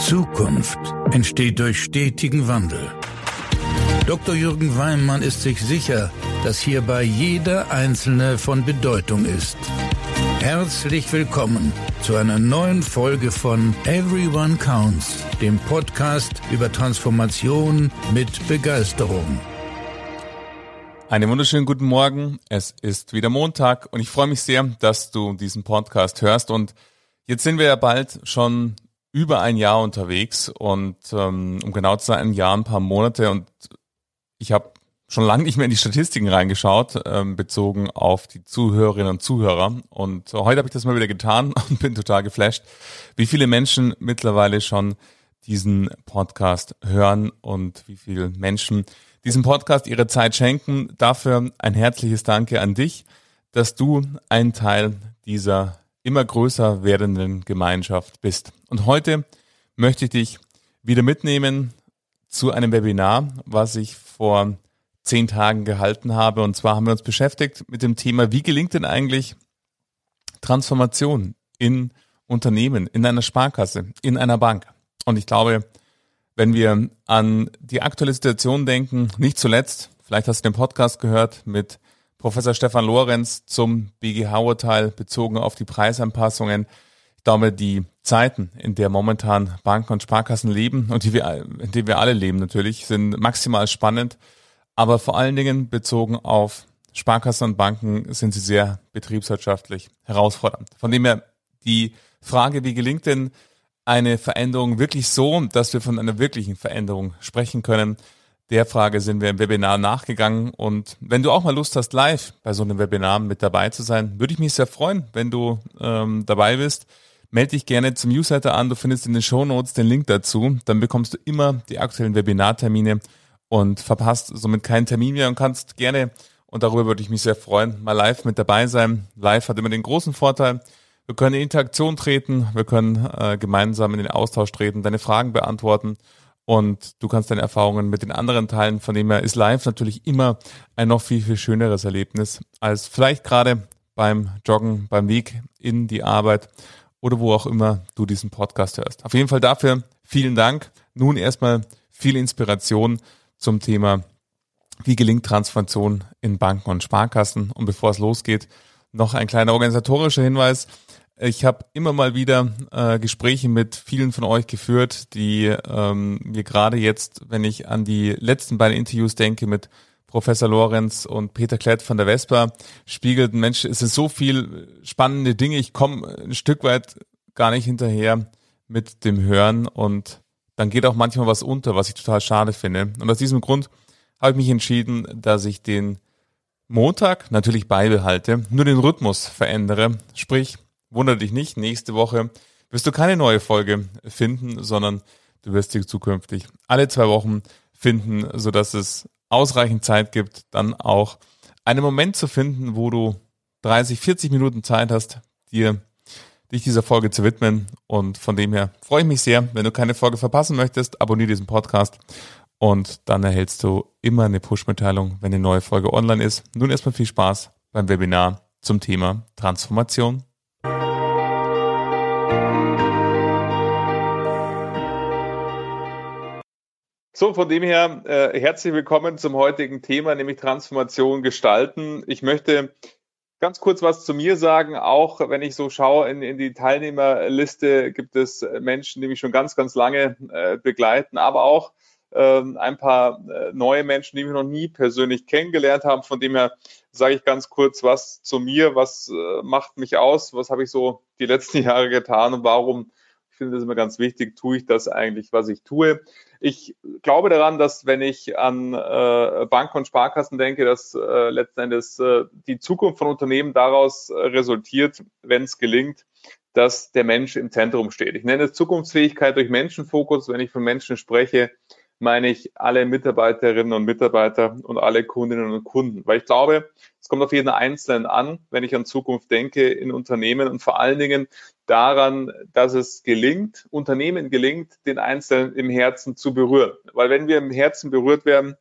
Zukunft entsteht durch stetigen Wandel. Dr. Jürgen Weimann ist sich sicher, dass hierbei jeder Einzelne von Bedeutung ist. Herzlich willkommen zu einer neuen Folge von Everyone Counts, dem Podcast über Transformation mit Begeisterung. Einen wunderschönen guten Morgen. Es ist wieder Montag und ich freue mich sehr, dass du diesen Podcast hörst. Und jetzt sind wir ja bald schon über ein Jahr unterwegs und ähm, um genau zu sein, ein Jahr, ein paar Monate. Und ich habe schon lange nicht mehr in die Statistiken reingeschaut, ähm, bezogen auf die Zuhörerinnen und Zuhörer. Und heute habe ich das mal wieder getan und bin total geflasht, wie viele Menschen mittlerweile schon diesen Podcast hören und wie viele Menschen diesem Podcast ihre Zeit schenken. Dafür ein herzliches Danke an dich, dass du ein Teil dieser immer größer werdenden Gemeinschaft bist. Und heute möchte ich dich wieder mitnehmen zu einem Webinar, was ich vor zehn Tagen gehalten habe. Und zwar haben wir uns beschäftigt mit dem Thema, wie gelingt denn eigentlich Transformation in Unternehmen, in einer Sparkasse, in einer Bank. Und ich glaube, wenn wir an die aktuelle Situation denken, nicht zuletzt, vielleicht hast du den Podcast gehört mit Professor Stefan Lorenz zum BGH-Urteil bezogen auf die Preisanpassungen. Ich glaube, die Zeiten, in der momentan Banken und Sparkassen leben und die wir, in denen wir alle leben natürlich, sind maximal spannend. Aber vor allen Dingen bezogen auf Sparkassen und Banken sind sie sehr betriebswirtschaftlich herausfordernd. Von dem her die Frage, wie gelingt denn eine Veränderung wirklich so, dass wir von einer wirklichen Veränderung sprechen können. Der Frage sind wir im Webinar nachgegangen. Und wenn du auch mal Lust hast, live bei so einem Webinar mit dabei zu sein, würde ich mich sehr freuen, wenn du ähm, dabei bist. Melde dich gerne zum Newsletter an. Du findest in den Show Notes den Link dazu. Dann bekommst du immer die aktuellen Webinartermine und verpasst somit keinen Termin mehr und kannst gerne, und darüber würde ich mich sehr freuen, mal live mit dabei sein. Live hat immer den großen Vorteil, wir können in Interaktion treten, wir können äh, gemeinsam in den Austausch treten, deine Fragen beantworten und du kannst deine Erfahrungen mit den anderen teilen. Von dem her ist live natürlich immer ein noch viel, viel schöneres Erlebnis als vielleicht gerade beim Joggen, beim Weg in die Arbeit oder wo auch immer du diesen Podcast hörst. Auf jeden Fall dafür vielen Dank. Nun erstmal viel Inspiration zum Thema, wie gelingt Transformation in Banken und Sparkassen. Und bevor es losgeht, noch ein kleiner organisatorischer Hinweis. Ich habe immer mal wieder äh, Gespräche mit vielen von euch geführt, die ähm, mir gerade jetzt, wenn ich an die letzten beiden Interviews denke mit Professor Lorenz und Peter Klett von der Vespa, spiegelten, Mensch, es sind so viel spannende Dinge, ich komme ein Stück weit gar nicht hinterher mit dem Hören und dann geht auch manchmal was unter, was ich total schade finde. Und aus diesem Grund habe ich mich entschieden, dass ich den Montag natürlich beibehalte, nur den Rhythmus verändere, sprich Wunder dich nicht, nächste Woche wirst du keine neue Folge finden, sondern du wirst sie zukünftig alle zwei Wochen finden, so dass es ausreichend Zeit gibt, dann auch einen Moment zu finden, wo du 30, 40 Minuten Zeit hast, dir dich dieser Folge zu widmen. Und von dem her freue ich mich sehr. Wenn du keine Folge verpassen möchtest, abonniere diesen Podcast und dann erhältst du immer eine Push-Mitteilung, wenn eine neue Folge online ist. Nun erstmal viel Spaß beim Webinar zum Thema Transformation. So, von dem her äh, herzlich willkommen zum heutigen Thema, nämlich Transformation gestalten. Ich möchte ganz kurz was zu mir sagen. Auch wenn ich so schaue in, in die Teilnehmerliste, gibt es Menschen, die mich schon ganz, ganz lange äh, begleiten, aber auch ähm, ein paar äh, neue Menschen, die mich noch nie persönlich kennengelernt haben. Von dem her sage ich ganz kurz was zu mir, was äh, macht mich aus, was habe ich so die letzten Jahre getan und warum finde das immer ganz wichtig, tue ich das eigentlich, was ich tue. Ich glaube daran, dass wenn ich an äh, Banken und Sparkassen denke, dass äh, letzten Endes äh, die Zukunft von Unternehmen daraus äh, resultiert, wenn es gelingt, dass der Mensch im Zentrum steht. Ich nenne es Zukunftsfähigkeit durch Menschenfokus. Wenn ich von Menschen spreche, meine ich alle Mitarbeiterinnen und Mitarbeiter und alle Kundinnen und Kunden. Weil ich glaube, es kommt auf jeden Einzelnen an, wenn ich an Zukunft denke in Unternehmen und vor allen Dingen daran, dass es gelingt, Unternehmen gelingt, den Einzelnen im Herzen zu berühren. Weil wenn wir im Herzen berührt werden,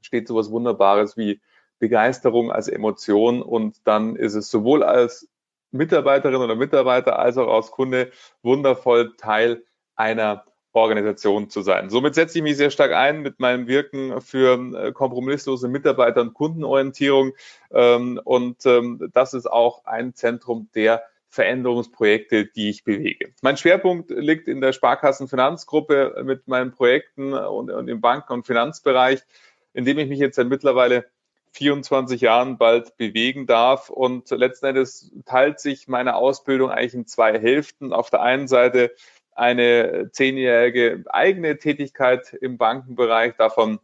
steht sowas Wunderbares wie Begeisterung als Emotion und dann ist es sowohl als Mitarbeiterin oder Mitarbeiter als auch als Kunde wundervoll Teil einer Organisation zu sein. Somit setze ich mich sehr stark ein mit meinem Wirken für äh, kompromisslose Mitarbeiter- und Kundenorientierung. Ähm, und ähm, das ist auch ein Zentrum der Veränderungsprojekte, die ich bewege. Mein Schwerpunkt liegt in der Sparkassenfinanzgruppe mit meinen Projekten und, und im Banken- und Finanzbereich, in dem ich mich jetzt seit mittlerweile 24 Jahren bald bewegen darf. Und letzten Endes teilt sich meine Ausbildung eigentlich in zwei Hälften. Auf der einen Seite eine zehnjährige eigene Tätigkeit im Bankenbereich, davon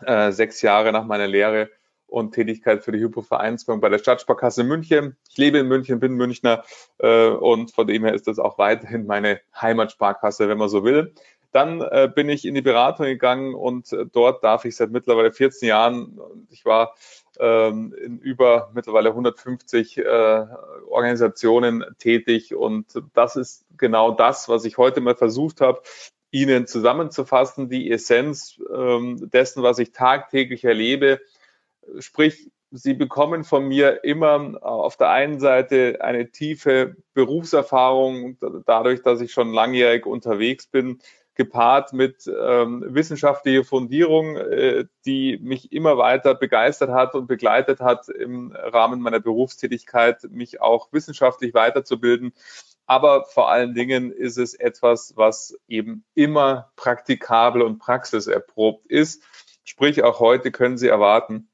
äh, sechs Jahre nach meiner Lehre und Tätigkeit für die Hypovereinsbank bei der Stadtsparkasse München. Ich lebe in München, bin Münchner äh, und von dem her ist das auch weiterhin meine Heimatsparkasse, wenn man so will. Dann äh, bin ich in die Beratung gegangen und äh, dort darf ich seit mittlerweile 14 Jahren, ich war ähm, in über mittlerweile 150 äh, Organisationen tätig und das ist genau das, was ich heute mal versucht habe, Ihnen zusammenzufassen, die Essenz ähm, dessen, was ich tagtäglich erlebe. Sprich, Sie bekommen von mir immer auf der einen Seite eine tiefe Berufserfahrung, dadurch, dass ich schon langjährig unterwegs bin, gepaart mit ähm, wissenschaftlicher Fundierung, äh, die mich immer weiter begeistert hat und begleitet hat im Rahmen meiner Berufstätigkeit, mich auch wissenschaftlich weiterzubilden. Aber vor allen Dingen ist es etwas, was eben immer praktikabel und praxiserprobt ist. Sprich, auch heute können Sie erwarten,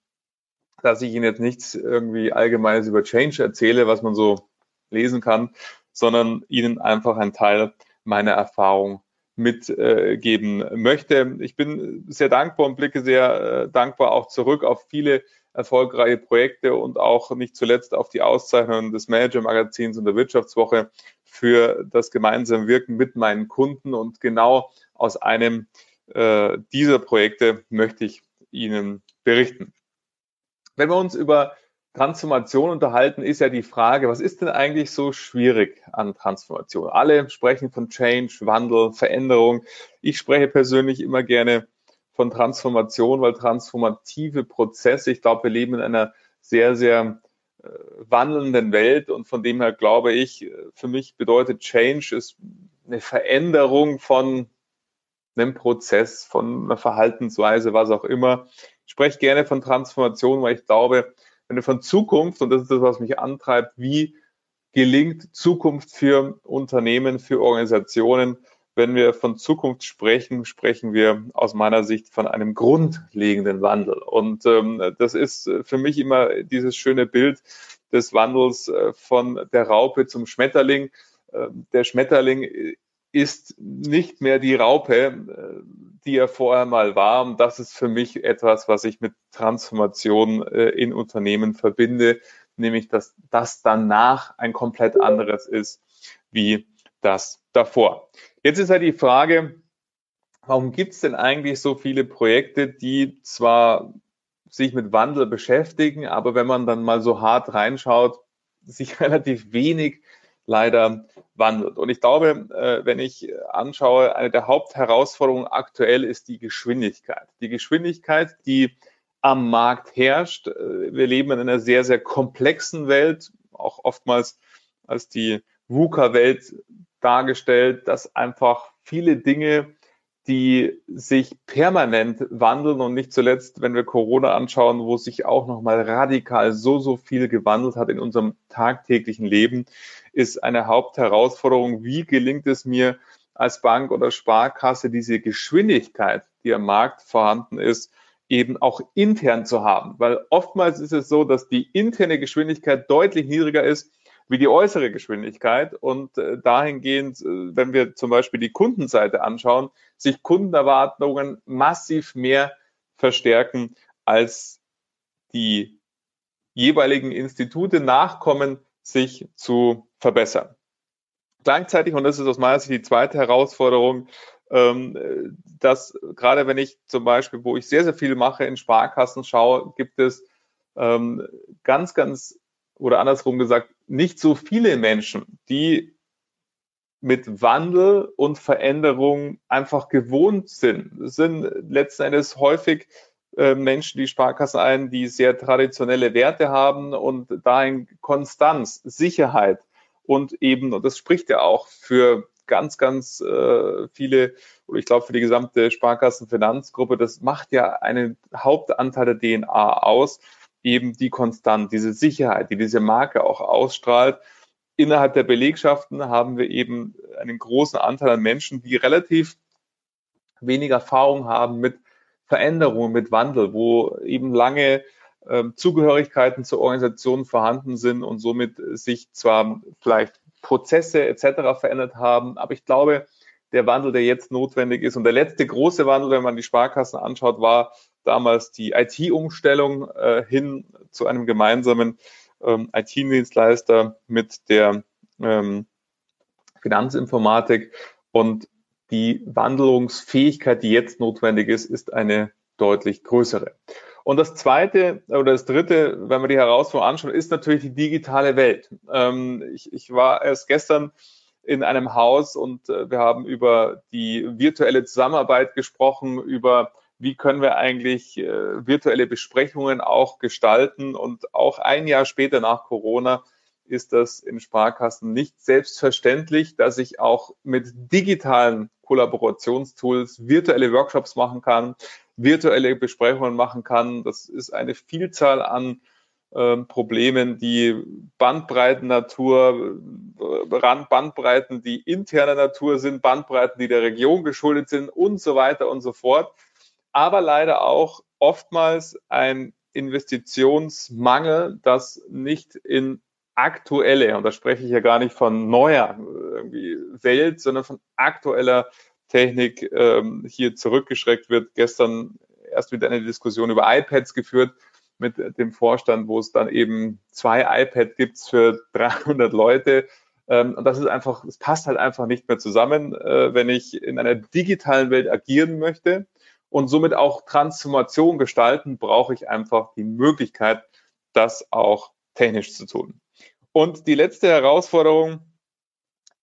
dass ich Ihnen jetzt nichts irgendwie Allgemeines über Change erzähle, was man so lesen kann, sondern Ihnen einfach einen Teil meiner Erfahrung mitgeben äh, möchte. Ich bin sehr dankbar und blicke sehr äh, dankbar auch zurück auf viele erfolgreiche Projekte und auch nicht zuletzt auf die Auszeichnung des Manager-Magazins und der Wirtschaftswoche für das gemeinsame Wirken mit meinen Kunden. Und genau aus einem äh, dieser Projekte möchte ich Ihnen berichten. Wenn wir uns über Transformation unterhalten, ist ja die Frage, was ist denn eigentlich so schwierig an Transformation? Alle sprechen von Change, Wandel, Veränderung. Ich spreche persönlich immer gerne von Transformation, weil transformative Prozesse, ich glaube, wir leben in einer sehr, sehr äh, wandelnden Welt und von dem her glaube ich, für mich bedeutet Change ist eine Veränderung von einem Prozess, von einer Verhaltensweise, was auch immer. Spreche gerne von Transformation, weil ich glaube, wenn du von Zukunft, und das ist das, was mich antreibt, wie gelingt Zukunft für Unternehmen, für Organisationen, wenn wir von Zukunft sprechen, sprechen wir aus meiner Sicht von einem grundlegenden Wandel. Und ähm, das ist für mich immer dieses schöne Bild des Wandels äh, von der Raupe zum Schmetterling. Äh, der Schmetterling ist nicht mehr die Raupe, äh, die er vorher mal war. Und das ist für mich etwas, was ich mit Transformation äh, in Unternehmen verbinde, nämlich dass das danach ein komplett anderes ist wie das davor. Jetzt ist halt die Frage, warum gibt es denn eigentlich so viele Projekte, die zwar sich mit Wandel beschäftigen, aber wenn man dann mal so hart reinschaut, sich relativ wenig leider wandelt. Und ich glaube, äh, wenn ich anschaue, eine der Hauptherausforderungen aktuell ist die Geschwindigkeit. Die Geschwindigkeit, die am Markt herrscht. Äh, wir leben in einer sehr, sehr komplexen Welt, auch oftmals als die VUCA-Welt dargestellt, dass einfach viele Dinge die sich permanent wandeln und nicht zuletzt, wenn wir Corona anschauen, wo sich auch nochmal radikal so, so viel gewandelt hat in unserem tagtäglichen Leben, ist eine Hauptherausforderung. Wie gelingt es mir als Bank oder Sparkasse, diese Geschwindigkeit, die am Markt vorhanden ist, eben auch intern zu haben? Weil oftmals ist es so, dass die interne Geschwindigkeit deutlich niedriger ist wie die äußere Geschwindigkeit. Und äh, dahingehend, äh, wenn wir zum Beispiel die Kundenseite anschauen, sich Kundenerwartungen massiv mehr verstärken, als die jeweiligen Institute nachkommen, sich zu verbessern. Gleichzeitig, und das ist aus meiner Sicht die zweite Herausforderung, ähm, dass gerade wenn ich zum Beispiel, wo ich sehr, sehr viel mache, in Sparkassen schaue, gibt es ähm, ganz, ganz oder andersrum gesagt, nicht so viele Menschen, die mit Wandel und Veränderung einfach gewohnt sind. Es sind letzten Endes häufig Menschen, die Sparkassen ein, die sehr traditionelle Werte haben und dahin Konstanz, Sicherheit und eben, und das spricht ja auch für ganz, ganz äh, viele, oder ich glaube für die gesamte Sparkassenfinanzgruppe, das macht ja einen Hauptanteil der DNA aus, eben die Konstant, diese Sicherheit, die diese Marke auch ausstrahlt. Innerhalb der Belegschaften haben wir eben einen großen Anteil an Menschen, die relativ wenig Erfahrung haben mit Veränderungen, mit Wandel, wo eben lange ähm, Zugehörigkeiten zur Organisation vorhanden sind und somit sich zwar vielleicht Prozesse etc. verändert haben, aber ich glaube, der Wandel, der jetzt notwendig ist und der letzte große Wandel, wenn man die Sparkassen anschaut, war damals die IT-Umstellung äh, hin zu einem gemeinsamen ähm, IT-Dienstleister mit der ähm, Finanzinformatik und die Wandlungsfähigkeit, die jetzt notwendig ist, ist eine deutlich größere. Und das zweite oder das dritte, wenn wir die Herausforderung anschauen, ist natürlich die digitale Welt. Ähm, ich, ich war erst gestern in einem Haus und äh, wir haben über die virtuelle Zusammenarbeit gesprochen, über wie können wir eigentlich äh, virtuelle Besprechungen auch gestalten. Und auch ein Jahr später nach Corona ist das in Sparkassen nicht selbstverständlich, dass ich auch mit digitalen Kollaborationstools virtuelle Workshops machen kann, virtuelle Besprechungen machen kann. Das ist eine Vielzahl an ähm, Problemen, die Bandbreiten Natur, äh, Bandbreiten, die interner Natur sind, Bandbreiten, die der Region geschuldet sind und so weiter und so fort. Aber leider auch oftmals ein Investitionsmangel, das nicht in aktuelle, und da spreche ich ja gar nicht von neuer Welt, sondern von aktueller Technik ähm, hier zurückgeschreckt wird. Gestern erst wieder eine Diskussion über iPads geführt mit dem Vorstand, wo es dann eben zwei iPads gibt für 300 Leute. Ähm, und das ist einfach, es passt halt einfach nicht mehr zusammen, äh, wenn ich in einer digitalen Welt agieren möchte und somit auch Transformation gestalten, brauche ich einfach die Möglichkeit, das auch technisch zu tun. Und die letzte Herausforderung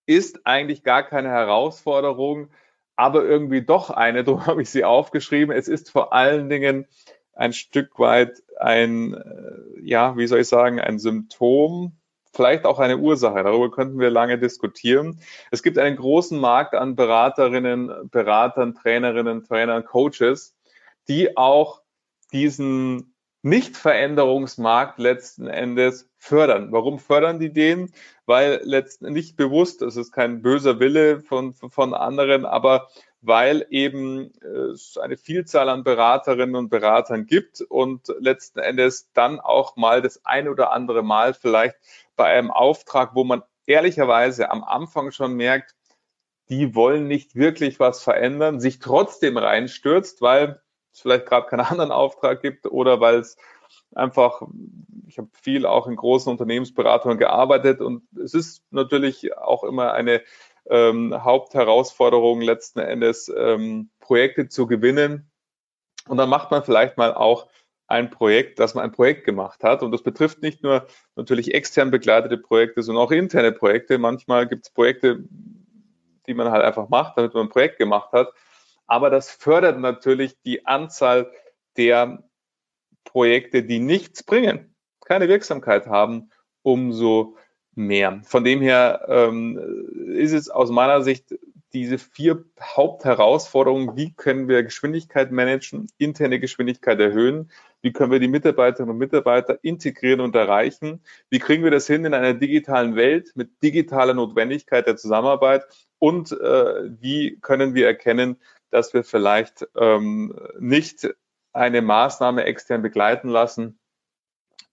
ist eigentlich gar keine Herausforderung, aber irgendwie doch eine, darum habe ich sie aufgeschrieben. Es ist vor allen Dingen ein Stück weit ein, äh, ja, wie soll ich sagen, ein Symptom, vielleicht auch eine Ursache. Darüber könnten wir lange diskutieren. Es gibt einen großen Markt an Beraterinnen, Beratern, Trainerinnen, Trainern, Coaches, die auch diesen Nichtveränderungsmarkt letzten Endes fördern. Warum fördern die den? Weil letzten nicht bewusst, es ist kein böser Wille von, von anderen, aber weil eben äh, es eine Vielzahl an Beraterinnen und Beratern gibt und letzten Endes dann auch mal das ein oder andere Mal vielleicht bei einem Auftrag, wo man ehrlicherweise am Anfang schon merkt, die wollen nicht wirklich was verändern, sich trotzdem reinstürzt, weil es vielleicht gerade keinen anderen Auftrag gibt oder weil es einfach, ich habe viel auch in großen Unternehmensberatungen gearbeitet und es ist natürlich auch immer eine ähm, Hauptherausforderung letzten Endes, ähm, Projekte zu gewinnen. Und dann macht man vielleicht mal auch ein Projekt, dass man ein Projekt gemacht hat. Und das betrifft nicht nur natürlich extern begleitete Projekte, sondern auch interne Projekte. Manchmal gibt es Projekte, die man halt einfach macht, damit man ein Projekt gemacht hat. Aber das fördert natürlich die Anzahl der Projekte, die nichts bringen, keine Wirksamkeit haben, umso mehr. Von dem her ähm, ist es aus meiner Sicht diese vier Hauptherausforderungen, wie können wir Geschwindigkeit managen, interne Geschwindigkeit erhöhen, wie können wir die Mitarbeiterinnen und Mitarbeiter integrieren und erreichen, wie kriegen wir das hin in einer digitalen Welt mit digitaler Notwendigkeit der Zusammenarbeit und äh, wie können wir erkennen, dass wir vielleicht ähm, nicht eine Maßnahme extern begleiten lassen,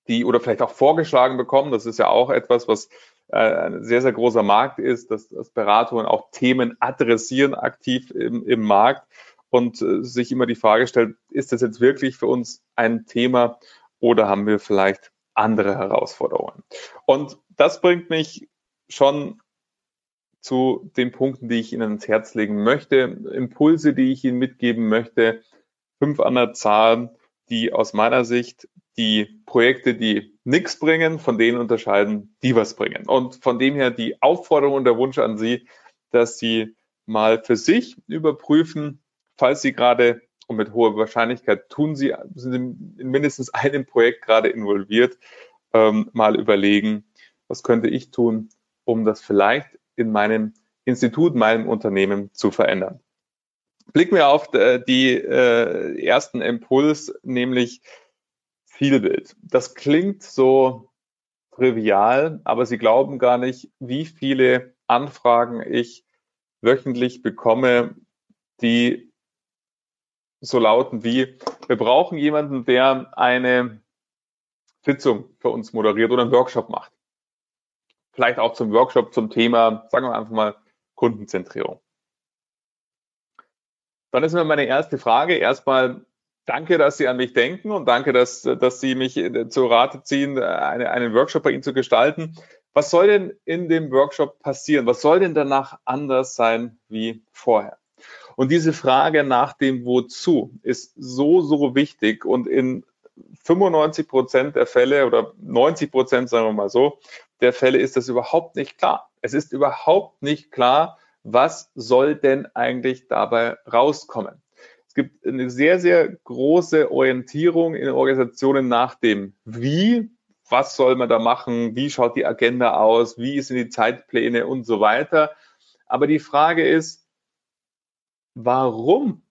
die oder vielleicht auch vorgeschlagen bekommen. Das ist ja auch etwas, was äh, ein sehr, sehr großer Markt ist, dass, dass Beratungen auch Themen adressieren aktiv im, im Markt und äh, sich immer die Frage stellt, ist das jetzt wirklich für uns ein Thema oder haben wir vielleicht andere Herausforderungen? Und das bringt mich schon zu den Punkten, die ich Ihnen ins Herz legen möchte, Impulse, die ich Ihnen mitgeben möchte, fünf an der Zahl, die aus meiner Sicht die Projekte, die nichts bringen, von denen unterscheiden, die was bringen. Und von dem her die Aufforderung und der Wunsch an Sie, dass Sie mal für sich überprüfen, falls Sie gerade und mit hoher Wahrscheinlichkeit tun Sie, sind in mindestens einem Projekt gerade involviert, ähm, mal überlegen, was könnte ich tun, um das vielleicht in meinem Institut, meinem Unternehmen zu verändern. Blicken wir auf äh, die äh, ersten Impuls, nämlich Zielbild. Das klingt so trivial, aber Sie glauben gar nicht, wie viele Anfragen ich wöchentlich bekomme, die so lauten wie, wir brauchen jemanden, der eine Sitzung für uns moderiert oder einen Workshop macht. Vielleicht auch zum Workshop zum Thema, sagen wir einfach mal, Kundenzentrierung. Dann ist mir meine erste Frage erstmal, danke, dass Sie an mich denken und danke, dass, dass Sie mich zu Rate ziehen, eine, einen Workshop bei Ihnen zu gestalten. Was soll denn in dem Workshop passieren? Was soll denn danach anders sein wie vorher? Und diese Frage nach dem Wozu ist so, so wichtig und in 95 Prozent der Fälle oder 90 Prozent, sagen wir mal so, der Fälle ist das überhaupt nicht klar. Es ist überhaupt nicht klar, was soll denn eigentlich dabei rauskommen. Es gibt eine sehr, sehr große Orientierung in Organisationen nach dem Wie, was soll man da machen, wie schaut die Agenda aus, wie sind die Zeitpläne und so weiter. Aber die Frage ist, warum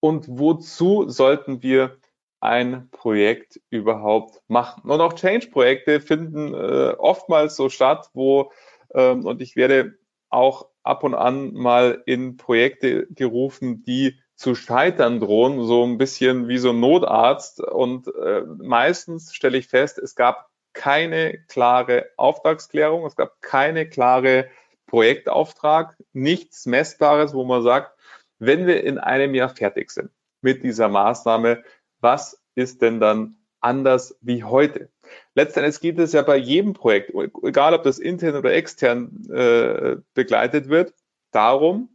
und wozu sollten wir ein Projekt überhaupt machen? Und auch Change-Projekte finden äh, oftmals so statt, wo, ähm, und ich werde auch ab und an mal in Projekte gerufen, die zu scheitern drohen, so ein bisschen wie so ein Notarzt. Und äh, meistens stelle ich fest, es gab keine klare Auftragsklärung, es gab keine klare Projektauftrag, nichts Messbares, wo man sagt, wenn wir in einem Jahr fertig sind mit dieser Maßnahme, was ist denn dann anders wie heute? Letztendlich geht es ja bei jedem Projekt, egal ob das intern oder extern äh, begleitet wird, darum,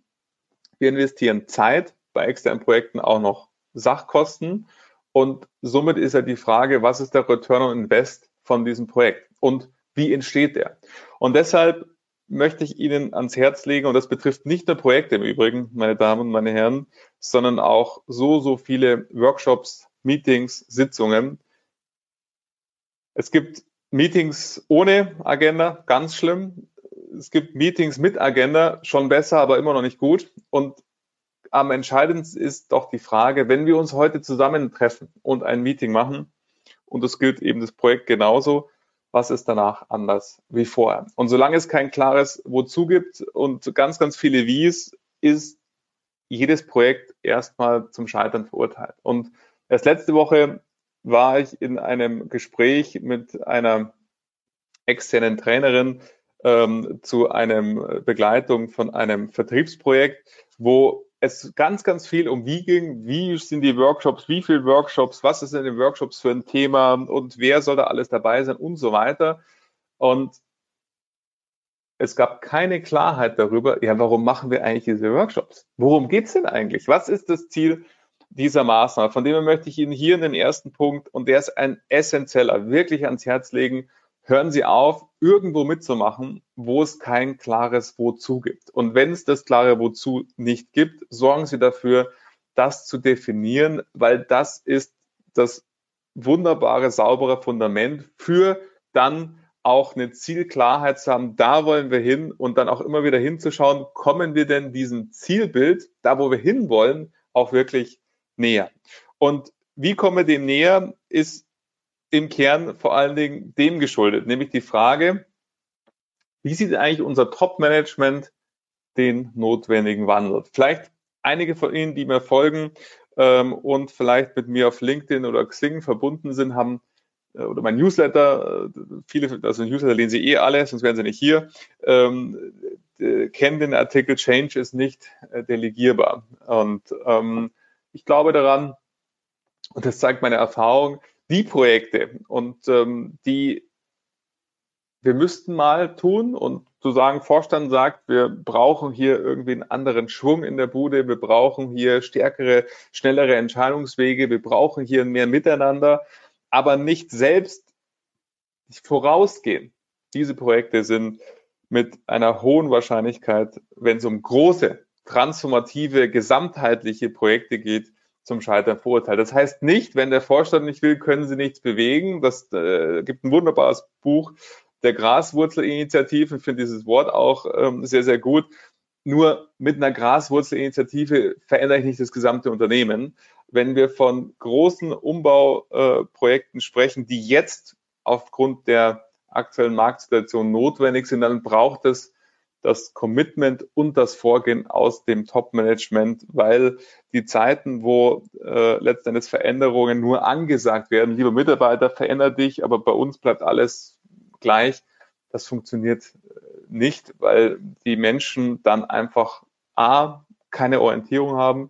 wir investieren Zeit, bei externen Projekten auch noch Sachkosten und somit ist ja die Frage, was ist der Return on Invest von diesem Projekt und wie entsteht der? Und deshalb möchte ich Ihnen ans Herz legen, und das betrifft nicht nur Projekte im Übrigen, meine Damen und meine Herren, sondern auch so, so viele Workshops, Meetings, Sitzungen. Es gibt Meetings ohne Agenda, ganz schlimm. Es gibt Meetings mit Agenda, schon besser, aber immer noch nicht gut. Und am entscheidendsten ist doch die Frage, wenn wir uns heute zusammentreffen und ein Meeting machen, und das gilt eben das Projekt genauso, was ist danach anders wie vorher. Und solange es kein klares Wozu gibt und ganz, ganz viele Wies, ist jedes Projekt erstmal zum Scheitern verurteilt. Und erst letzte Woche war ich in einem Gespräch mit einer externen Trainerin ähm, zu einem Begleitung von einem Vertriebsprojekt, wo es ganz, ganz viel um wie ging, wie sind die Workshops, wie viele Workshops, was ist in den Workshops für ein Thema und wer soll da alles dabei sein und so weiter. Und es gab keine Klarheit darüber, ja, warum machen wir eigentlich diese Workshops? Worum geht's denn eigentlich? Was ist das Ziel dieser Maßnahme? Von dem möchte ich Ihnen hier in den ersten Punkt, und der ist ein essentieller, wirklich ans Herz legen, hören Sie auf, irgendwo mitzumachen, wo es kein klares Wozu gibt. Und wenn es das klare Wozu nicht gibt, sorgen Sie dafür, das zu definieren, weil das ist das wunderbare, saubere Fundament für dann auch eine Zielklarheit zu haben, da wollen wir hin und dann auch immer wieder hinzuschauen, kommen wir denn diesem Zielbild, da wo wir hinwollen, auch wirklich näher. Und wie kommen wir dem näher, ist im Kern vor allen Dingen dem geschuldet, nämlich die Frage, wie sieht eigentlich unser Top-Management den notwendigen Wandel? Vielleicht einige von Ihnen, die mir folgen ähm, und vielleicht mit mir auf LinkedIn oder Xing verbunden sind, haben äh, oder mein Newsletter, äh, viele, also Newsletter lesen Sie eh alle, sonst wären Sie nicht hier, ähm, äh, kennen den Artikel Change ist nicht äh, delegierbar. Und ähm, ich glaube daran, und das zeigt meine Erfahrung, die Projekte und ähm, die wir müssten mal tun und zu sagen, Vorstand sagt, wir brauchen hier irgendwie einen anderen Schwung in der Bude, wir brauchen hier stärkere, schnellere Entscheidungswege, wir brauchen hier mehr Miteinander, aber nicht selbst vorausgehen. Diese Projekte sind mit einer hohen Wahrscheinlichkeit, wenn es um große, transformative, gesamtheitliche Projekte geht, zum Scheitern verurteilt. Das heißt nicht, wenn der Vorstand nicht will, können sie nichts bewegen. Das äh, gibt ein wunderbares Buch der Graswurzelinitiative. Ich finde dieses Wort auch ähm, sehr, sehr gut. Nur mit einer Graswurzelinitiative verändere ich nicht das gesamte Unternehmen. Wenn wir von großen Umbauprojekten sprechen, die jetzt aufgrund der aktuellen Marktsituation notwendig sind, dann braucht es das Commitment und das Vorgehen aus dem Top-Management, weil die Zeiten, wo äh, letztendlich Veränderungen nur angesagt werden, lieber Mitarbeiter, veränder dich, aber bei uns bleibt alles gleich, das funktioniert äh, nicht, weil die Menschen dann einfach A, keine Orientierung haben,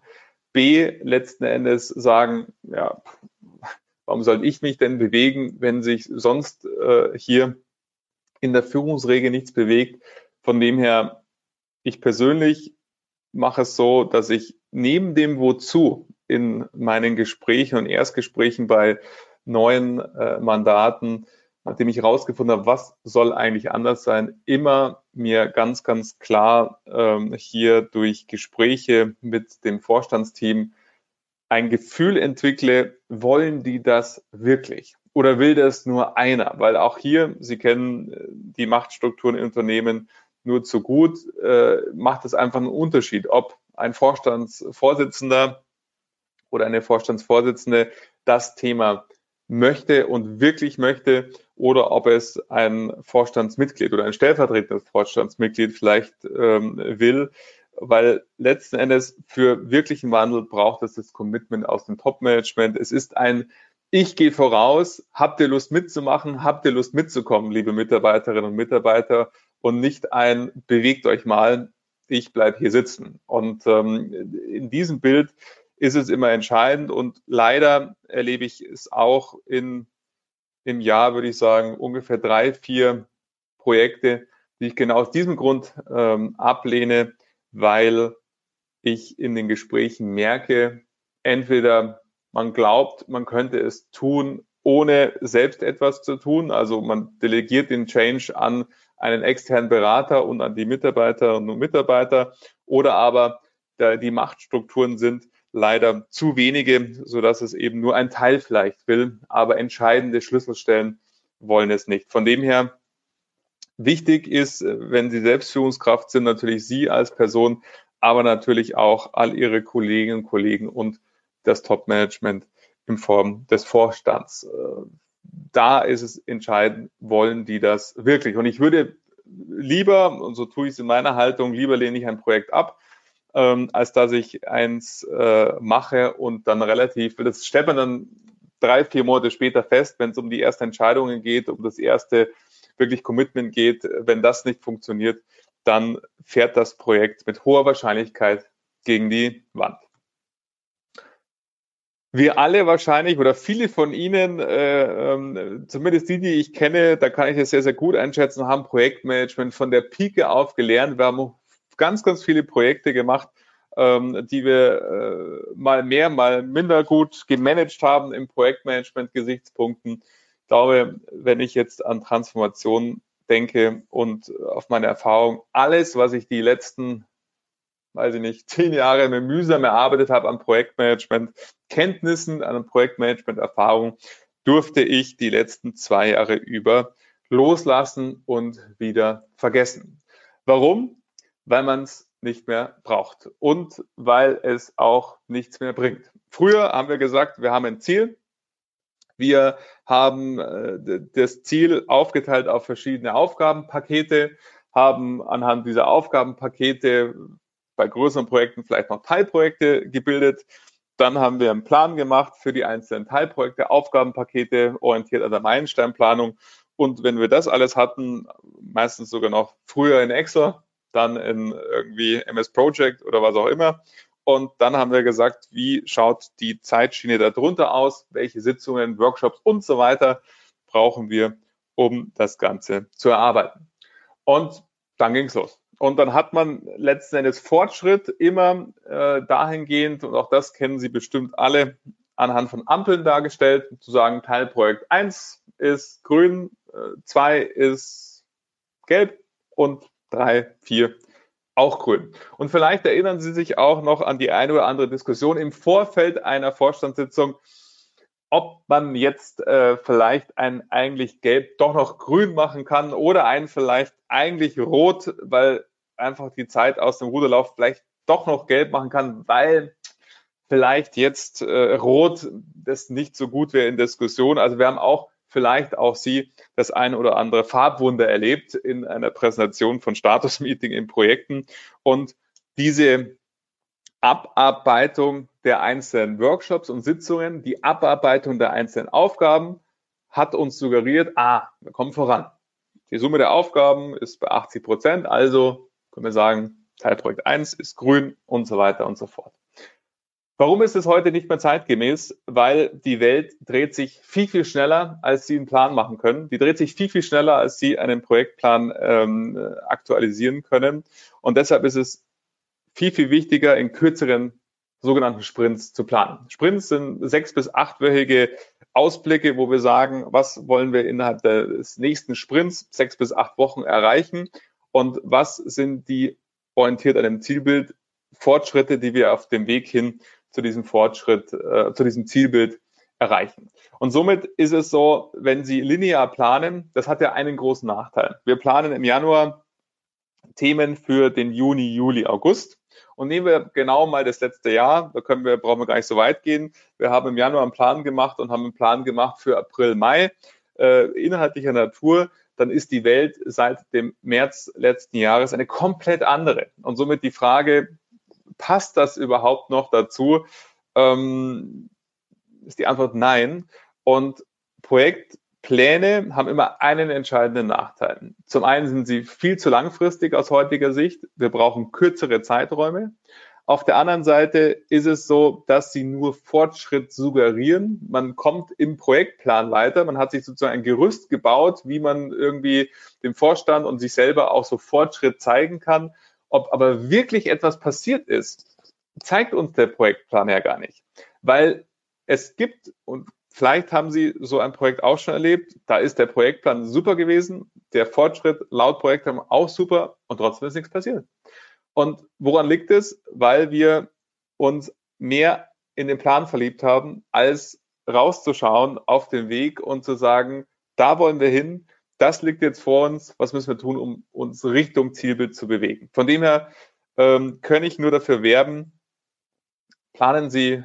B, letzten Endes sagen, ja, warum soll ich mich denn bewegen, wenn sich sonst äh, hier in der Führungsregel nichts bewegt? Von dem her, ich persönlich mache es so, dass ich neben dem Wozu in meinen Gesprächen und Erstgesprächen bei neuen äh, Mandaten, nachdem ich herausgefunden habe, was soll eigentlich anders sein, immer mir ganz, ganz klar ähm, hier durch Gespräche mit dem Vorstandsteam ein Gefühl entwickle, wollen die das wirklich? Oder will das nur einer? Weil auch hier, Sie kennen äh, die Machtstrukturen in Unternehmen, nur zu gut, äh, macht es einfach einen Unterschied, ob ein Vorstandsvorsitzender oder eine Vorstandsvorsitzende das Thema möchte und wirklich möchte oder ob es ein Vorstandsmitglied oder ein stellvertretendes Vorstandsmitglied vielleicht ähm, will, weil letzten Endes für wirklichen Wandel braucht es das Commitment aus dem Top-Management. Es ist ein ich gehe voraus, habt ihr Lust mitzumachen, habt ihr Lust mitzukommen, liebe Mitarbeiterinnen und Mitarbeiter und nicht ein, bewegt euch mal, ich bleibe hier sitzen. Und ähm, in diesem Bild ist es immer entscheidend und leider erlebe ich es auch in, im Jahr, würde ich sagen, ungefähr drei, vier Projekte, die ich genau aus diesem Grund ähm, ablehne, weil ich in den Gesprächen merke, entweder man glaubt, man könnte es tun, ohne selbst etwas zu tun. Also man delegiert den Change an einen externen Berater und an die Mitarbeiterinnen und Mitarbeiter. Oder aber die Machtstrukturen sind leider zu wenige, so dass es eben nur ein Teil vielleicht will, aber entscheidende Schlüsselstellen wollen es nicht. Von dem her wichtig ist, wenn Sie Selbstführungskraft sind, natürlich Sie als Person, aber natürlich auch all Ihre Kolleginnen und Kollegen und das Top-Management in Form des Vorstands da ist es entscheidend, wollen die das wirklich? Und ich würde lieber, und so tue ich es in meiner Haltung, lieber lehne ich ein Projekt ab, ähm, als dass ich eins äh, mache und dann relativ, das stellt man dann drei, vier Monate später fest, wenn es um die ersten Entscheidungen geht, um das erste wirklich Commitment geht, wenn das nicht funktioniert, dann fährt das Projekt mit hoher Wahrscheinlichkeit gegen die Wand wir alle wahrscheinlich oder viele von Ihnen, äh, ähm, zumindest die, die ich kenne, da kann ich es sehr, sehr gut einschätzen, haben Projektmanagement von der Pike auf gelernt. Wir haben ganz, ganz viele Projekte gemacht, ähm, die wir äh, mal mehr, mal minder gut gemanagt haben im Projektmanagement-Gesichtspunkten. Ich glaube, wenn ich jetzt an Transformation denke und auf meine Erfahrung, alles, was ich die letzten weiß ich nicht, zehn Jahre mir mühsam erarbeitet habe an Projektmanagement, Kenntnissen, an Projektmanagement-Erfahrung, durfte ich die letzten zwei Jahre über loslassen und wieder vergessen. Warum? Weil man es nicht mehr braucht und weil es auch nichts mehr bringt. Früher haben wir gesagt, wir haben ein Ziel. Wir haben äh, das Ziel aufgeteilt auf verschiedene Aufgabenpakete, haben anhand dieser Aufgabenpakete bei größeren Projekten vielleicht noch Teilprojekte gebildet. Dann haben wir einen Plan gemacht für die einzelnen Teilprojekte, Aufgabenpakete orientiert an der Meilensteinplanung. Und wenn wir das alles hatten, meistens sogar noch früher in Excel, dann in irgendwie MS Project oder was auch immer. Und dann haben wir gesagt, wie schaut die Zeitschiene darunter aus? Welche Sitzungen, Workshops und so weiter brauchen wir, um das Ganze zu erarbeiten? Und dann ging es los. Und dann hat man letzten Endes Fortschritt immer äh, dahingehend, und auch das kennen Sie bestimmt alle, anhand von Ampeln dargestellt, zu sagen, Teilprojekt 1 ist grün, 2 äh, ist gelb und 3, 4 auch grün. Und vielleicht erinnern Sie sich auch noch an die eine oder andere Diskussion im Vorfeld einer Vorstandssitzung, ob man jetzt äh, vielleicht ein eigentlich gelb doch noch grün machen kann oder ein vielleicht eigentlich rot, weil einfach die Zeit aus dem Ruderlauf vielleicht doch noch gelb machen kann, weil vielleicht jetzt äh, rot das nicht so gut wäre in Diskussion. Also wir haben auch vielleicht auch Sie das ein oder andere Farbwunder erlebt in einer Präsentation von Status-Meeting in Projekten. Und diese Abarbeitung der einzelnen Workshops und Sitzungen, die Abarbeitung der einzelnen Aufgaben hat uns suggeriert, ah, wir kommen voran. Die Summe der Aufgaben ist bei 80 Prozent, also können wir sagen, Teilprojekt 1 ist grün und so weiter und so fort. Warum ist es heute nicht mehr zeitgemäß? Weil die Welt dreht sich viel, viel schneller, als Sie einen Plan machen können. Die dreht sich viel, viel schneller, als Sie einen Projektplan ähm, aktualisieren können. Und deshalb ist es viel, viel wichtiger, in kürzeren sogenannten Sprints zu planen. Sprints sind sechs bis achtwöchige Ausblicke, wo wir sagen, was wollen wir innerhalb des nächsten Sprints sechs bis acht Wochen erreichen und was sind die orientiert an dem Zielbild Fortschritte, die wir auf dem Weg hin zu diesem Fortschritt, äh, zu diesem Zielbild erreichen. Und somit ist es so, wenn Sie linear planen, das hat ja einen großen Nachteil. Wir planen im Januar Themen für den Juni, Juli, August. Und nehmen wir genau mal das letzte Jahr, da können wir, brauchen wir gar nicht so weit gehen. Wir haben im Januar einen Plan gemacht und haben einen Plan gemacht für April, Mai, äh, inhaltlicher Natur. Dann ist die Welt seit dem März letzten Jahres eine komplett andere. Und somit die Frage, passt das überhaupt noch dazu? Ähm, ist die Antwort nein. Und Projektpläne haben immer einen entscheidenden Nachteil. Zum einen sind sie viel zu langfristig aus heutiger Sicht. Wir brauchen kürzere Zeiträume. Auf der anderen Seite ist es so, dass sie nur Fortschritt suggerieren. Man kommt im Projektplan weiter. Man hat sich sozusagen ein Gerüst gebaut, wie man irgendwie dem Vorstand und sich selber auch so Fortschritt zeigen kann. Ob aber wirklich etwas passiert ist, zeigt uns der Projektplan ja gar nicht. Weil es gibt, und vielleicht haben Sie so ein Projekt auch schon erlebt, da ist der Projektplan super gewesen, der Fortschritt laut Projekt haben auch super und trotzdem ist nichts passiert. Und woran liegt es? Weil wir uns mehr in den Plan verliebt haben, als rauszuschauen auf den Weg und zu sagen, da wollen wir hin, das liegt jetzt vor uns, was müssen wir tun, um uns Richtung Zielbild zu bewegen. Von dem her ähm, kann ich nur dafür werben, planen Sie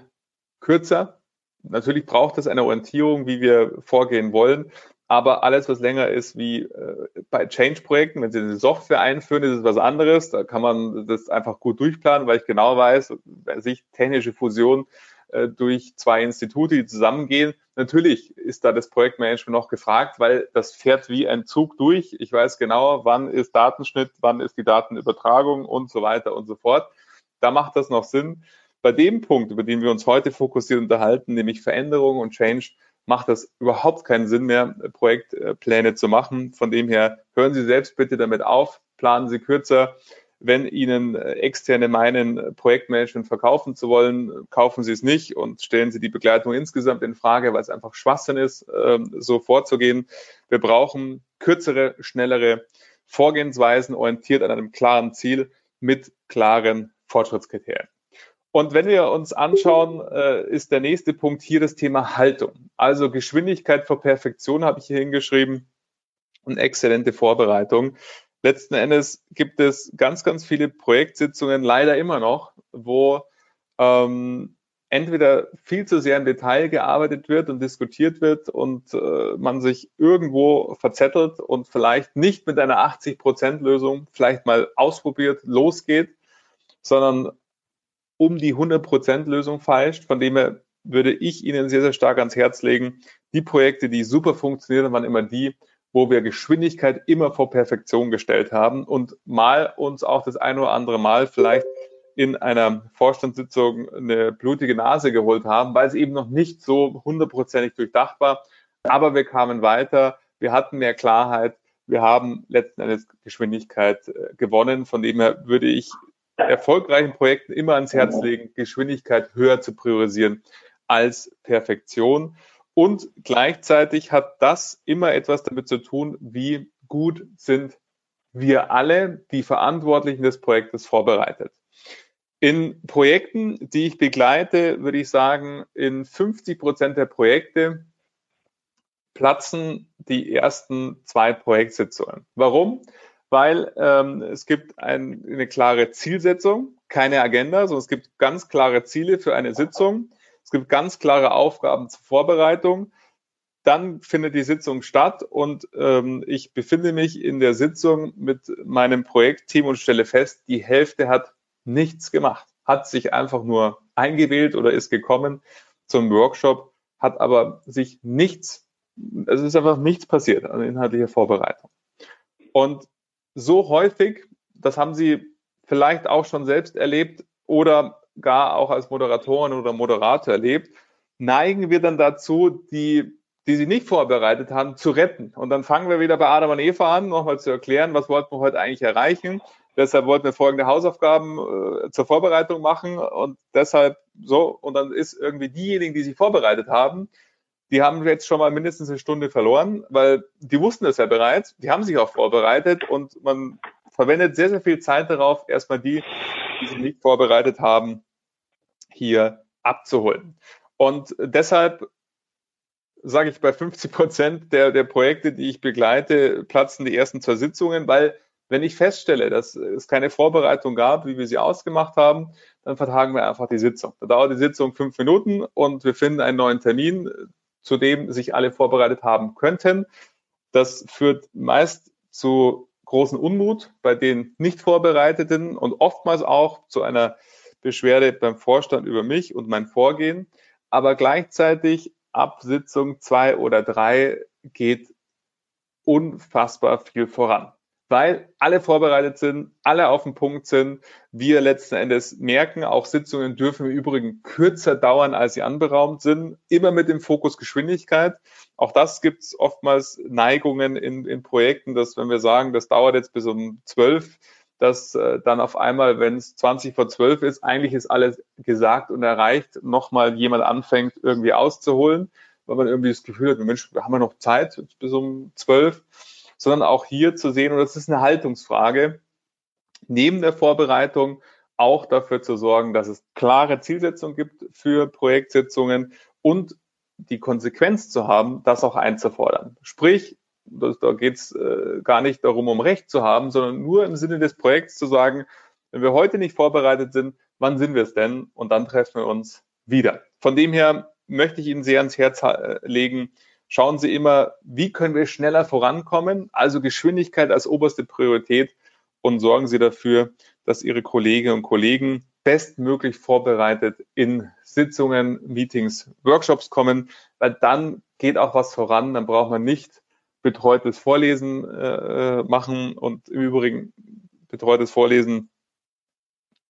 kürzer. Natürlich braucht es eine Orientierung, wie wir vorgehen wollen. Aber alles, was länger ist wie äh, bei Change-Projekten, wenn Sie eine Software einführen, ist es was anderes. Da kann man das einfach gut durchplanen, weil ich genau weiß, wenn sich technische Fusion äh, durch zwei Institute, die zusammengehen. Natürlich ist da das Projektmanagement noch gefragt, weil das fährt wie ein Zug durch. Ich weiß genau, wann ist Datenschnitt, wann ist die Datenübertragung und so weiter und so fort. Da macht das noch Sinn. Bei dem Punkt, über den wir uns heute fokussiert unterhalten, nämlich Veränderung und Change, macht das überhaupt keinen Sinn mehr, Projektpläne zu machen. Von dem her hören Sie selbst bitte damit auf, planen Sie kürzer, wenn Ihnen äh, Externe meinen, äh, Projektmanagement verkaufen zu wollen, kaufen Sie es nicht und stellen Sie die Begleitung insgesamt in Frage, weil es einfach Schwachsinn ist, ähm, so vorzugehen. Wir brauchen kürzere, schnellere Vorgehensweisen, orientiert an einem klaren Ziel mit klaren Fortschrittskriterien. Und wenn wir uns anschauen, äh, ist der nächste Punkt hier das Thema Haltung. Also Geschwindigkeit vor Perfektion habe ich hier hingeschrieben und exzellente Vorbereitung letzten Endes gibt es ganz, ganz viele Projektsitzungen, leider immer noch, wo ähm, entweder viel zu sehr im Detail gearbeitet wird und diskutiert wird und äh, man sich irgendwo verzettelt und vielleicht nicht mit einer 80-Prozent-Lösung vielleicht mal ausprobiert, losgeht, sondern um die 100-Prozent-Lösung feilscht. Von dem her würde ich Ihnen sehr, sehr stark ans Herz legen. Die Projekte, die super funktionieren, waren immer die, wo wir Geschwindigkeit immer vor Perfektion gestellt haben und mal uns auch das ein oder andere Mal vielleicht in einer Vorstandssitzung eine blutige Nase geholt haben, weil es eben noch nicht so hundertprozentig durchdacht war. Aber wir kamen weiter, wir hatten mehr Klarheit, wir haben letzten Endes Geschwindigkeit äh, gewonnen. Von dem her würde ich erfolgreichen Projekten immer ans Herz legen, Geschwindigkeit höher zu priorisieren als Perfektion. Und gleichzeitig hat das immer etwas damit zu tun, wie gut sind wir alle, die Verantwortlichen des Projektes, vorbereitet. In Projekten, die ich begleite, würde ich sagen, in 50 Prozent der Projekte platzen die ersten zwei Projektsitzungen. Warum? Weil ähm, es gibt ein, eine klare Zielsetzung, keine Agenda, sondern es gibt ganz klare Ziele für eine Sitzung. Es gibt ganz klare Aufgaben zur Vorbereitung. Dann findet die Sitzung statt und ähm, ich befinde mich in der Sitzung mit meinem Projektteam und stelle fest, die Hälfte hat nichts gemacht, hat sich einfach nur eingewählt oder ist gekommen zum Workshop, hat aber sich nichts, es ist einfach nichts passiert an inhaltlicher Vorbereitung. Und so häufig, das haben Sie vielleicht auch schon selbst erlebt oder gar auch als Moderatorin oder Moderator erlebt, neigen wir dann dazu, die, die sie nicht vorbereitet haben, zu retten. Und dann fangen wir wieder bei Adam und Eva an, nochmal zu erklären, was wollten wir heute eigentlich erreichen. Deshalb wollten wir folgende Hausaufgaben äh, zur Vorbereitung machen und deshalb so. Und dann ist irgendwie diejenigen, die sich vorbereitet haben, die haben jetzt schon mal mindestens eine Stunde verloren, weil die wussten es ja bereits, die haben sich auch vorbereitet und man verwendet sehr, sehr viel Zeit darauf, erstmal die, die sich nicht vorbereitet haben, hier abzuholen. Und deshalb sage ich bei 50 Prozent der, der Projekte, die ich begleite, platzen die ersten zwei Sitzungen, weil wenn ich feststelle, dass es keine Vorbereitung gab, wie wir sie ausgemacht haben, dann vertagen wir einfach die Sitzung. Da dauert die Sitzung fünf Minuten und wir finden einen neuen Termin zu dem sich alle vorbereitet haben könnten. Das führt meist zu großen Unmut bei den nicht Vorbereiteten und oftmals auch zu einer Beschwerde beim Vorstand über mich und mein Vorgehen. Aber gleichzeitig ab Sitzung zwei oder drei geht unfassbar viel voran weil alle vorbereitet sind, alle auf dem Punkt sind. Wir letzten Endes merken, auch Sitzungen dürfen im Übrigen kürzer dauern, als sie anberaumt sind, immer mit dem Fokus Geschwindigkeit. Auch das gibt es oftmals Neigungen in, in Projekten, dass wenn wir sagen, das dauert jetzt bis um zwölf, dass äh, dann auf einmal, wenn es 20 vor zwölf ist, eigentlich ist alles gesagt und erreicht, nochmal jemand anfängt, irgendwie auszuholen, weil man irgendwie das Gefühl hat, Mensch, wir haben ja noch Zeit bis um zwölf sondern auch hier zu sehen, und das ist eine Haltungsfrage, neben der Vorbereitung auch dafür zu sorgen, dass es klare Zielsetzungen gibt für Projektsitzungen und die Konsequenz zu haben, das auch einzufordern. Sprich, das, da geht es äh, gar nicht darum, um Recht zu haben, sondern nur im Sinne des Projekts zu sagen, wenn wir heute nicht vorbereitet sind, wann sind wir es denn? Und dann treffen wir uns wieder. Von dem her möchte ich Ihnen sehr ans Herz äh, legen, schauen Sie immer, wie können wir schneller vorankommen, also Geschwindigkeit als oberste Priorität und sorgen Sie dafür, dass Ihre Kolleginnen und Kollegen bestmöglich vorbereitet in Sitzungen, Meetings, Workshops kommen, weil dann geht auch was voran, dann braucht man nicht betreutes Vorlesen äh, machen und im Übrigen betreutes Vorlesen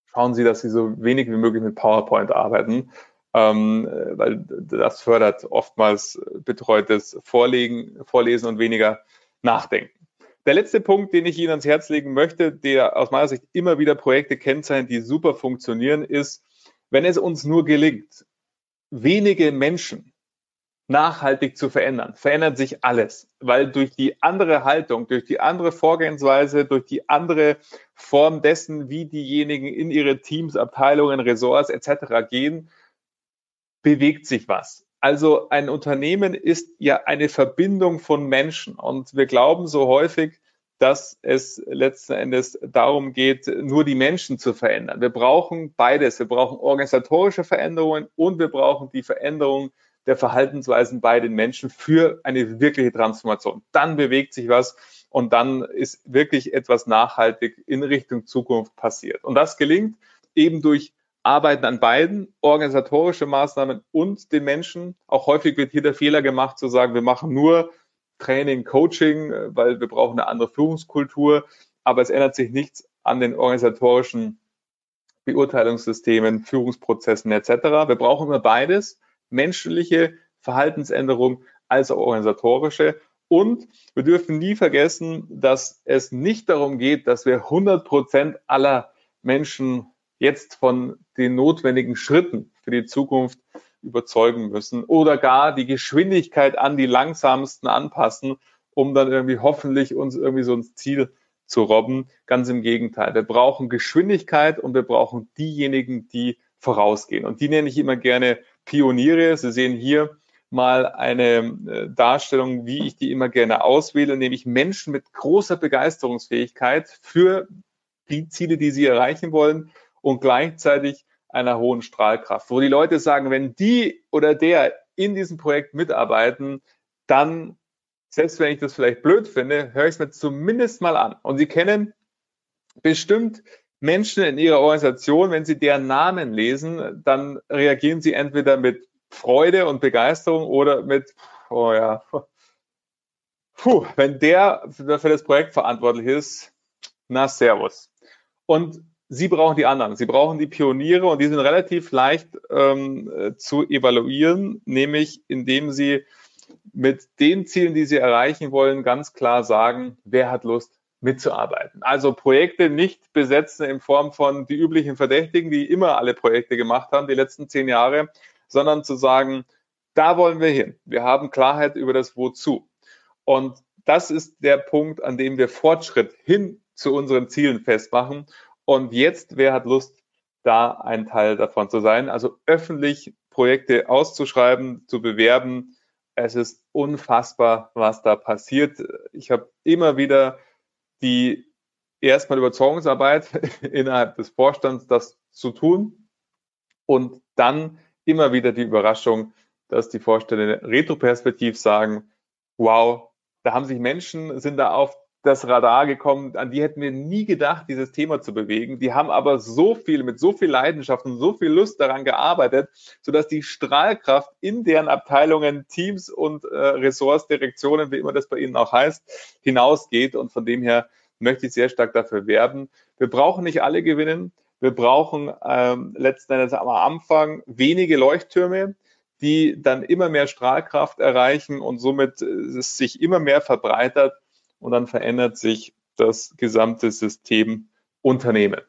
schauen Sie, dass Sie so wenig wie möglich mit PowerPoint arbeiten, ähm, weil das fördert oftmals betreutes Vorlegen, Vorlesen und weniger Nachdenken. Der letzte Punkt, den ich Ihnen ans Herz legen möchte, der aus meiner Sicht immer wieder Projekte kennzeichnet, die super funktionieren, ist, wenn es uns nur gelingt, wenige Menschen nachhaltig zu verändern, verändert sich alles, weil durch die andere Haltung, durch die andere Vorgehensweise, durch die andere Form dessen, wie diejenigen in ihre Teams, Abteilungen, Ressorts etc. gehen, bewegt sich was. Also ein Unternehmen ist ja eine Verbindung von Menschen und wir glauben so häufig, dass es letzten Endes darum geht, nur die Menschen zu verändern. Wir brauchen beides. Wir brauchen organisatorische Veränderungen und wir brauchen die Veränderung der Verhaltensweisen bei den Menschen für eine wirkliche Transformation. Dann bewegt sich was und dann ist wirklich etwas nachhaltig in Richtung Zukunft passiert. Und das gelingt eben durch arbeiten an beiden, organisatorische Maßnahmen und den Menschen. Auch häufig wird hier der Fehler gemacht zu sagen, wir machen nur Training, Coaching, weil wir brauchen eine andere Führungskultur, aber es ändert sich nichts an den organisatorischen Beurteilungssystemen, Führungsprozessen etc. Wir brauchen immer beides, menschliche Verhaltensänderung als auch organisatorische. Und wir dürfen nie vergessen, dass es nicht darum geht, dass wir 100 Prozent aller Menschen jetzt von den notwendigen Schritten für die Zukunft überzeugen müssen oder gar die Geschwindigkeit an die langsamsten anpassen, um dann irgendwie hoffentlich uns irgendwie so ins Ziel zu robben. Ganz im Gegenteil. Wir brauchen Geschwindigkeit und wir brauchen diejenigen, die vorausgehen. Und die nenne ich immer gerne Pioniere. Sie sehen hier mal eine äh, Darstellung, wie ich die immer gerne auswähle, nämlich Menschen mit großer Begeisterungsfähigkeit für die Ziele, die sie erreichen wollen und gleichzeitig einer hohen Strahlkraft, wo die Leute sagen, wenn die oder der in diesem Projekt mitarbeiten, dann, selbst wenn ich das vielleicht blöd finde, höre ich es mir zumindest mal an. Und Sie kennen bestimmt Menschen in Ihrer Organisation, wenn Sie deren Namen lesen, dann reagieren Sie entweder mit Freude und Begeisterung oder mit, oh ja, puh, wenn der für das Projekt verantwortlich ist, na Servus. Und Sie brauchen die anderen. Sie brauchen die Pioniere und die sind relativ leicht ähm, äh, zu evaluieren, nämlich indem Sie mit den Zielen, die Sie erreichen wollen, ganz klar sagen, wer hat Lust mitzuarbeiten. Also Projekte nicht besetzen in Form von die üblichen Verdächtigen, die immer alle Projekte gemacht haben, die letzten zehn Jahre, sondern zu sagen, da wollen wir hin. Wir haben Klarheit über das Wozu. Und das ist der Punkt, an dem wir Fortschritt hin zu unseren Zielen festmachen. Und jetzt, wer hat Lust, da ein Teil davon zu sein? Also öffentlich Projekte auszuschreiben, zu bewerben. Es ist unfassbar, was da passiert. Ich habe immer wieder die erstmal Überzeugungsarbeit innerhalb des Vorstands, das zu tun und dann immer wieder die Überraschung, dass die Vorstände retroperspektiv sagen, wow, da haben sich Menschen, sind da auf das Radar gekommen, an die hätten wir nie gedacht, dieses Thema zu bewegen. Die haben aber so viel, mit so viel Leidenschaft und so viel Lust daran gearbeitet, sodass die Strahlkraft in deren Abteilungen, Teams und äh, Ressorts, Direktionen, wie immer das bei Ihnen auch heißt, hinausgeht. Und von dem her möchte ich sehr stark dafür werben. Wir brauchen nicht alle gewinnen. Wir brauchen ähm, letzten Endes am Anfang wenige Leuchttürme, die dann immer mehr Strahlkraft erreichen und somit äh, es sich immer mehr verbreitert und dann verändert sich das gesamte System Unternehmen.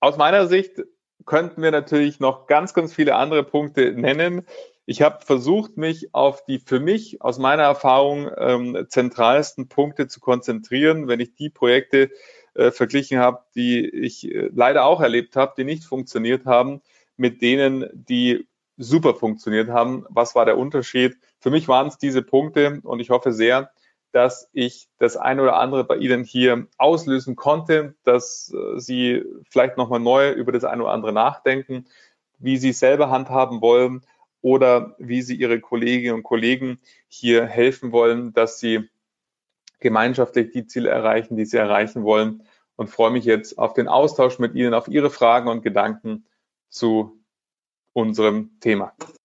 Aus meiner Sicht könnten wir natürlich noch ganz, ganz viele andere Punkte nennen. Ich habe versucht, mich auf die für mich aus meiner Erfahrung ähm, zentralsten Punkte zu konzentrieren, wenn ich die Projekte äh, verglichen habe, die ich äh, leider auch erlebt habe, die nicht funktioniert haben, mit denen, die super funktioniert haben. Was war der Unterschied? Für mich waren es diese Punkte und ich hoffe sehr, dass ich das eine oder andere bei Ihnen hier auslösen konnte, dass äh, Sie vielleicht nochmal neu über das eine oder andere nachdenken, wie Sie selber handhaben wollen oder wie Sie Ihre Kolleginnen und Kollegen hier helfen wollen, dass Sie gemeinschaftlich die Ziele erreichen, die Sie erreichen wollen. Und freue mich jetzt auf den Austausch mit Ihnen, auf Ihre Fragen und Gedanken zu unserem Thema.